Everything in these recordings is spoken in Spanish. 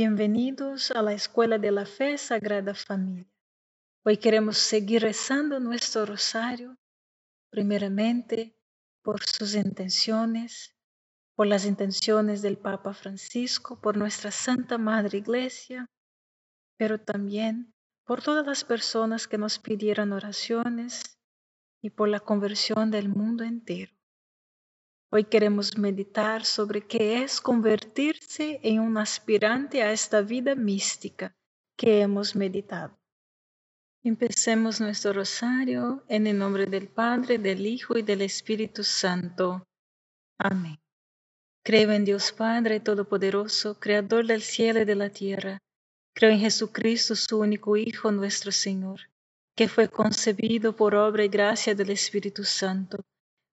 Bienvenidos a la Escuela de la Fe Sagrada Familia. Hoy queremos seguir rezando nuestro rosario, primeramente por sus intenciones, por las intenciones del Papa Francisco, por nuestra Santa Madre Iglesia, pero también por todas las personas que nos pidieron oraciones y por la conversión del mundo entero. Hoy queremos meditar sobre qué es convertirse en un aspirante a esta vida mística que hemos meditado. Empecemos nuestro rosario en el nombre del Padre, del Hijo y del Espíritu Santo. Amén. Creo en Dios Padre Todopoderoso, Creador del cielo y de la tierra. Creo en Jesucristo, su único Hijo, nuestro Señor, que fue concebido por obra y gracia del Espíritu Santo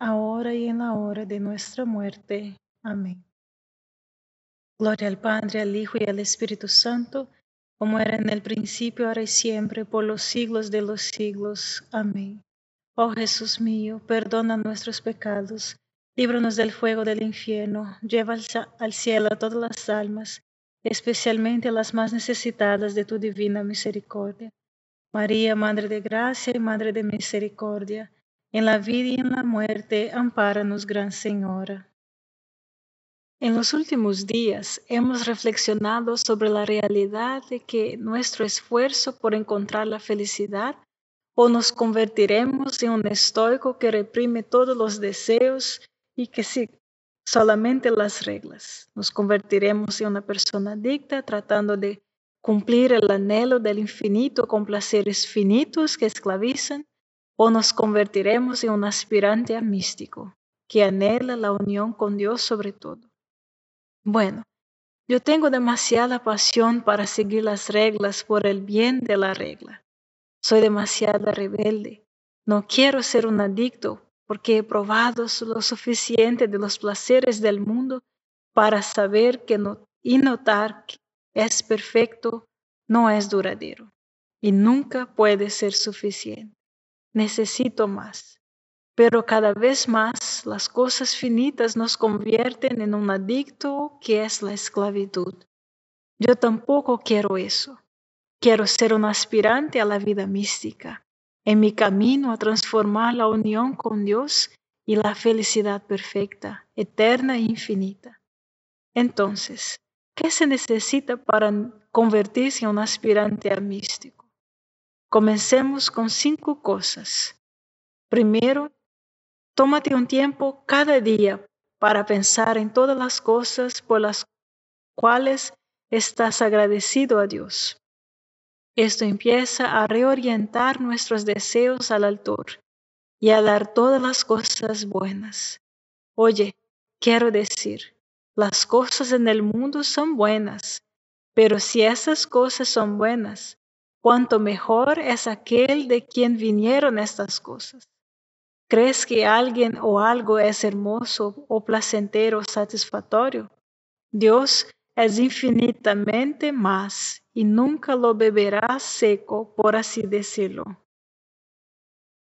ahora y en la hora de nuestra muerte. Amén. Gloria al Padre, al Hijo y al Espíritu Santo, como era en el principio, ahora y siempre, por los siglos de los siglos. Amén. Oh Jesús mío, perdona nuestros pecados, líbranos del fuego del infierno, lleva al cielo a todas las almas, especialmente a las más necesitadas de tu divina misericordia. María, Madre de Gracia y Madre de Misericordia, en la vida y en la muerte, ampáranos, Gran Señora. En los últimos días hemos reflexionado sobre la realidad de que nuestro esfuerzo por encontrar la felicidad o nos convertiremos en un estoico que reprime todos los deseos y que sigue solamente las reglas. Nos convertiremos en una persona adicta tratando de cumplir el anhelo del infinito con placeres finitos que esclavizan o nos convertiremos en un aspirante a místico que anhela la unión con Dios sobre todo. Bueno, yo tengo demasiada pasión para seguir las reglas por el bien de la regla. Soy demasiado rebelde. No quiero ser un adicto porque he probado lo suficiente de los placeres del mundo para saber que no, y notar que es perfecto no es duradero y nunca puede ser suficiente necesito más. Pero cada vez más las cosas finitas nos convierten en un adicto que es la esclavitud. Yo tampoco quiero eso. Quiero ser un aspirante a la vida mística, en mi camino a transformar la unión con Dios y la felicidad perfecta, eterna e infinita. Entonces, ¿qué se necesita para convertirse en un aspirante a místico? Comencemos con cinco cosas. Primero, tómate un tiempo cada día para pensar en todas las cosas por las cuales estás agradecido a Dios. Esto empieza a reorientar nuestros deseos al altor y a dar todas las cosas buenas. Oye, quiero decir, las cosas en el mundo son buenas, pero si esas cosas son buenas, cuánto mejor es aquel de quien vinieron estas cosas. ¿Crees que alguien o algo es hermoso o placentero o satisfactorio? Dios es infinitamente más y nunca lo beberás seco, por así decirlo.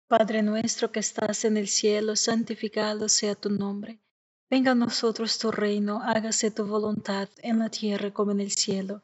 Padre nuestro que estás en el cielo, santificado sea tu nombre. Venga a nosotros tu reino, hágase tu voluntad en la tierra como en el cielo.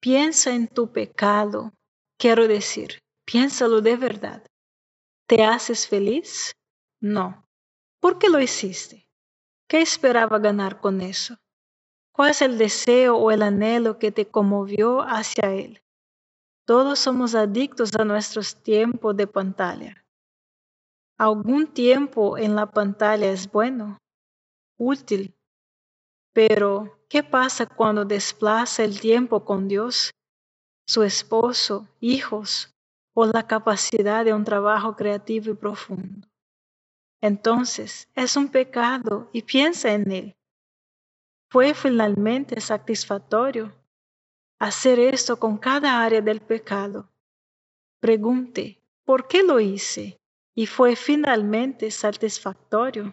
piensa en tu pecado, quiero decir, Piénsalo de verdad. ¿Te haces feliz? No. ¿Por qué lo hiciste? ¿Qué esperaba ganar con eso? ¿Cuál es el deseo o el anhelo que te conmovió hacia él? Todos somos adictos a nuestros tiempos de pantalla. Algún tiempo en la pantalla es bueno, útil, pero ¿qué pasa cuando desplaza el tiempo con Dios? su esposo, hijos o la capacidad de un trabajo creativo y profundo. Entonces es un pecado y piensa en él. ¿Fue finalmente satisfactorio hacer esto con cada área del pecado? Pregunte, ¿por qué lo hice? ¿Y fue finalmente satisfactorio?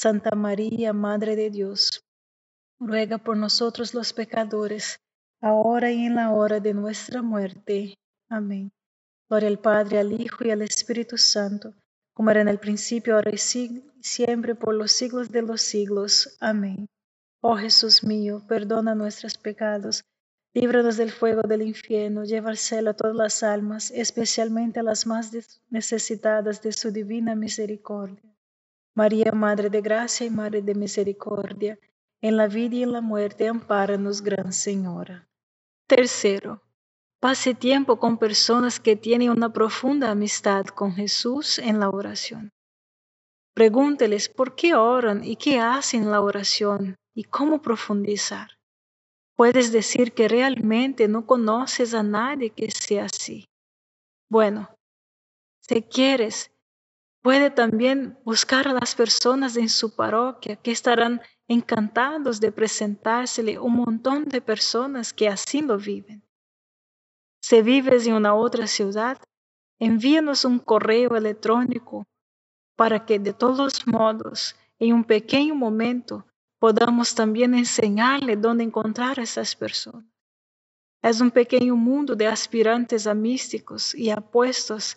Santa María, Madre de Dios, ruega por nosotros los pecadores, ahora y en la hora de nuestra muerte. Amén. Gloria al Padre, al Hijo y al Espíritu Santo, como era en el principio, ahora y siempre, por los siglos de los siglos. Amén. Oh Jesús mío, perdona nuestros pecados, líbranos del fuego del infierno, lleva al cielo a todas las almas, especialmente a las más necesitadas de su divina misericordia. María, Madre de Gracia y Madre de Misericordia, en la vida y en la muerte, ampáranos, Gran Señora. Tercero, pase tiempo con personas que tienen una profunda amistad con Jesús en la oración. Pregúnteles por qué oran y qué hacen la oración y cómo profundizar. Puedes decir que realmente no conoces a nadie que sea así. Bueno, si quieres, Puede también buscar a las personas en su parroquia que estarán encantados de presentársele un montón de personas que así lo viven. Si vives en una otra ciudad, envíanos un correo electrónico para que de todos modos, en un pequeño momento, podamos también enseñarle dónde encontrar a esas personas. Es un pequeño mundo de aspirantes a místicos y apuestos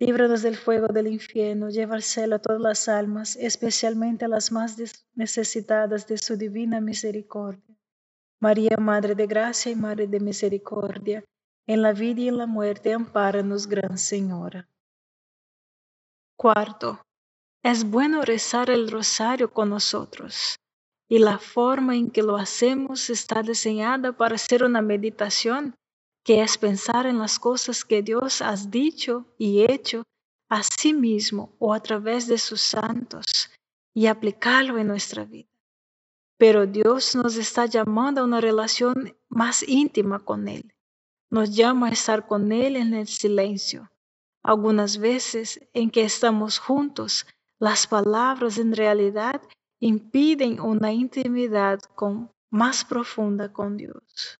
líbranos del fuego del infierno, lleva al cielo a todas las almas, especialmente a las más necesitadas de su divina misericordia. María, Madre de Gracia y Madre de Misericordia, en la vida y en la muerte, ampáranos, Gran Señora. Cuarto, es bueno rezar el rosario con nosotros y la forma en que lo hacemos está diseñada para ser una meditación que es pensar en las cosas que Dios ha dicho y hecho a sí mismo o a través de sus santos y aplicarlo en nuestra vida. Pero Dios nos está llamando a una relación más íntima con Él. Nos llama a estar con Él en el silencio, algunas veces en que estamos juntos, las palabras en realidad impiden una intimidad más profunda con Dios.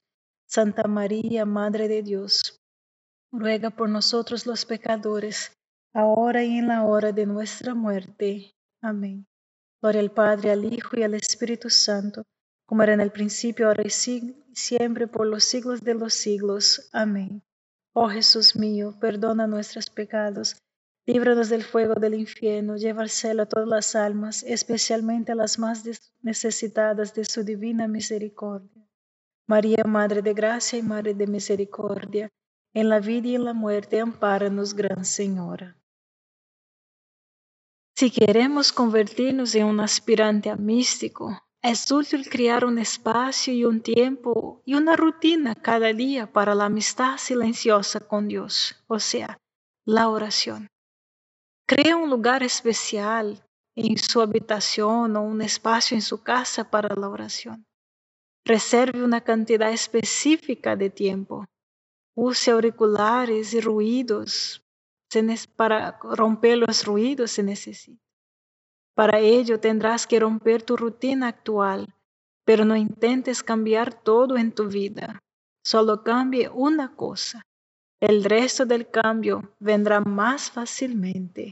Santa María, Madre de Dios, ruega por nosotros los pecadores, ahora y en la hora de nuestra muerte. Amén. Gloria al Padre, al Hijo y al Espíritu Santo, como era en el principio, ahora y siempre, por los siglos de los siglos. Amén. Oh Jesús mío, perdona nuestros pecados, líbranos del fuego del infierno, lleva al cielo a todas las almas, especialmente a las más necesitadas de su divina misericordia. María, Madre de Gracia y Madre de Misericordia, en la vida y en la muerte, ampáranos, Gran Señora. Si queremos convertirnos en un aspirante a místico, es útil crear un espacio y un tiempo y una rutina cada día para la amistad silenciosa con Dios, o sea, la oración. Crea un lugar especial en su habitación o un espacio en su casa para la oración. Reserve una cantidad específica de tiempo. Use auriculares y ruidos para romper los ruidos se necesita. Para ello tendrás que romper tu rutina actual, pero no intentes cambiar todo en tu vida. Solo cambie una cosa. El resto del cambio vendrá más fácilmente.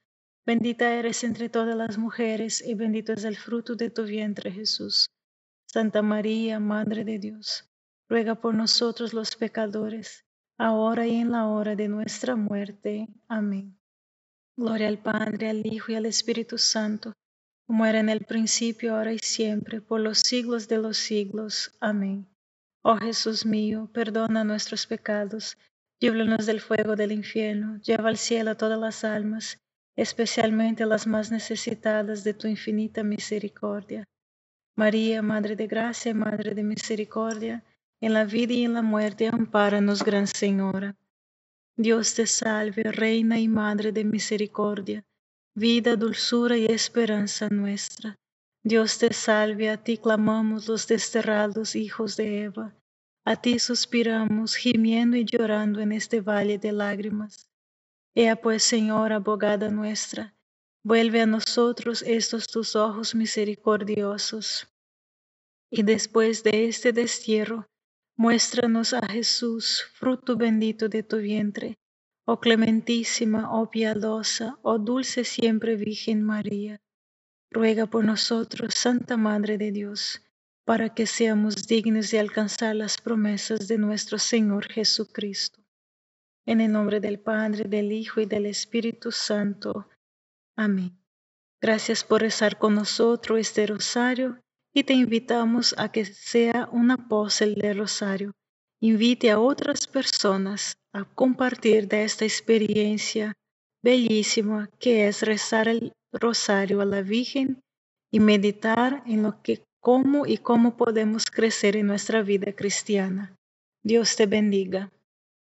Bendita eres entre todas las mujeres, y bendito es el fruto de tu vientre Jesús. Santa María, Madre de Dios, ruega por nosotros los pecadores, ahora y en la hora de nuestra muerte. Amén. Gloria al Padre, al Hijo y al Espíritu Santo, como era en el principio, ahora y siempre, por los siglos de los siglos. Amén. Oh Jesús mío, perdona nuestros pecados, líbranos del fuego del infierno, lleva al cielo a todas las almas, especialmente las más necesitadas de tu infinita misericordia. María, Madre de Gracia Madre de Misericordia, en la vida y en la muerte, amparanos, Gran Señora. Dios te salve, Reina y Madre de Misericordia, vida, dulzura y esperanza nuestra. Dios te salve, a ti clamamos los desterrados hijos de Eva, a ti suspiramos, gimiendo y llorando en este valle de lágrimas. Ea pues, Señora, abogada nuestra, vuelve a nosotros estos tus ojos misericordiosos. Y después de este destierro, Muéstranos a Jesús, fruto bendito de tu vientre, oh clementísima, oh piadosa, oh dulce siempre Virgen María. Ruega por nosotros, Santa Madre de Dios, para que seamos dignos de alcanzar las promesas de nuestro Señor Jesucristo. En el nombre del Padre, del Hijo y del Espíritu Santo. Amén. Gracias por rezar con nosotros este rosario y te invitamos a que sea un apóstol del Rosario. Invite a otras personas a compartir de esta experiencia bellísima que es rezar el Rosario a la Virgen y meditar en lo que, cómo y cómo podemos crecer en nuestra vida cristiana. Dios te bendiga.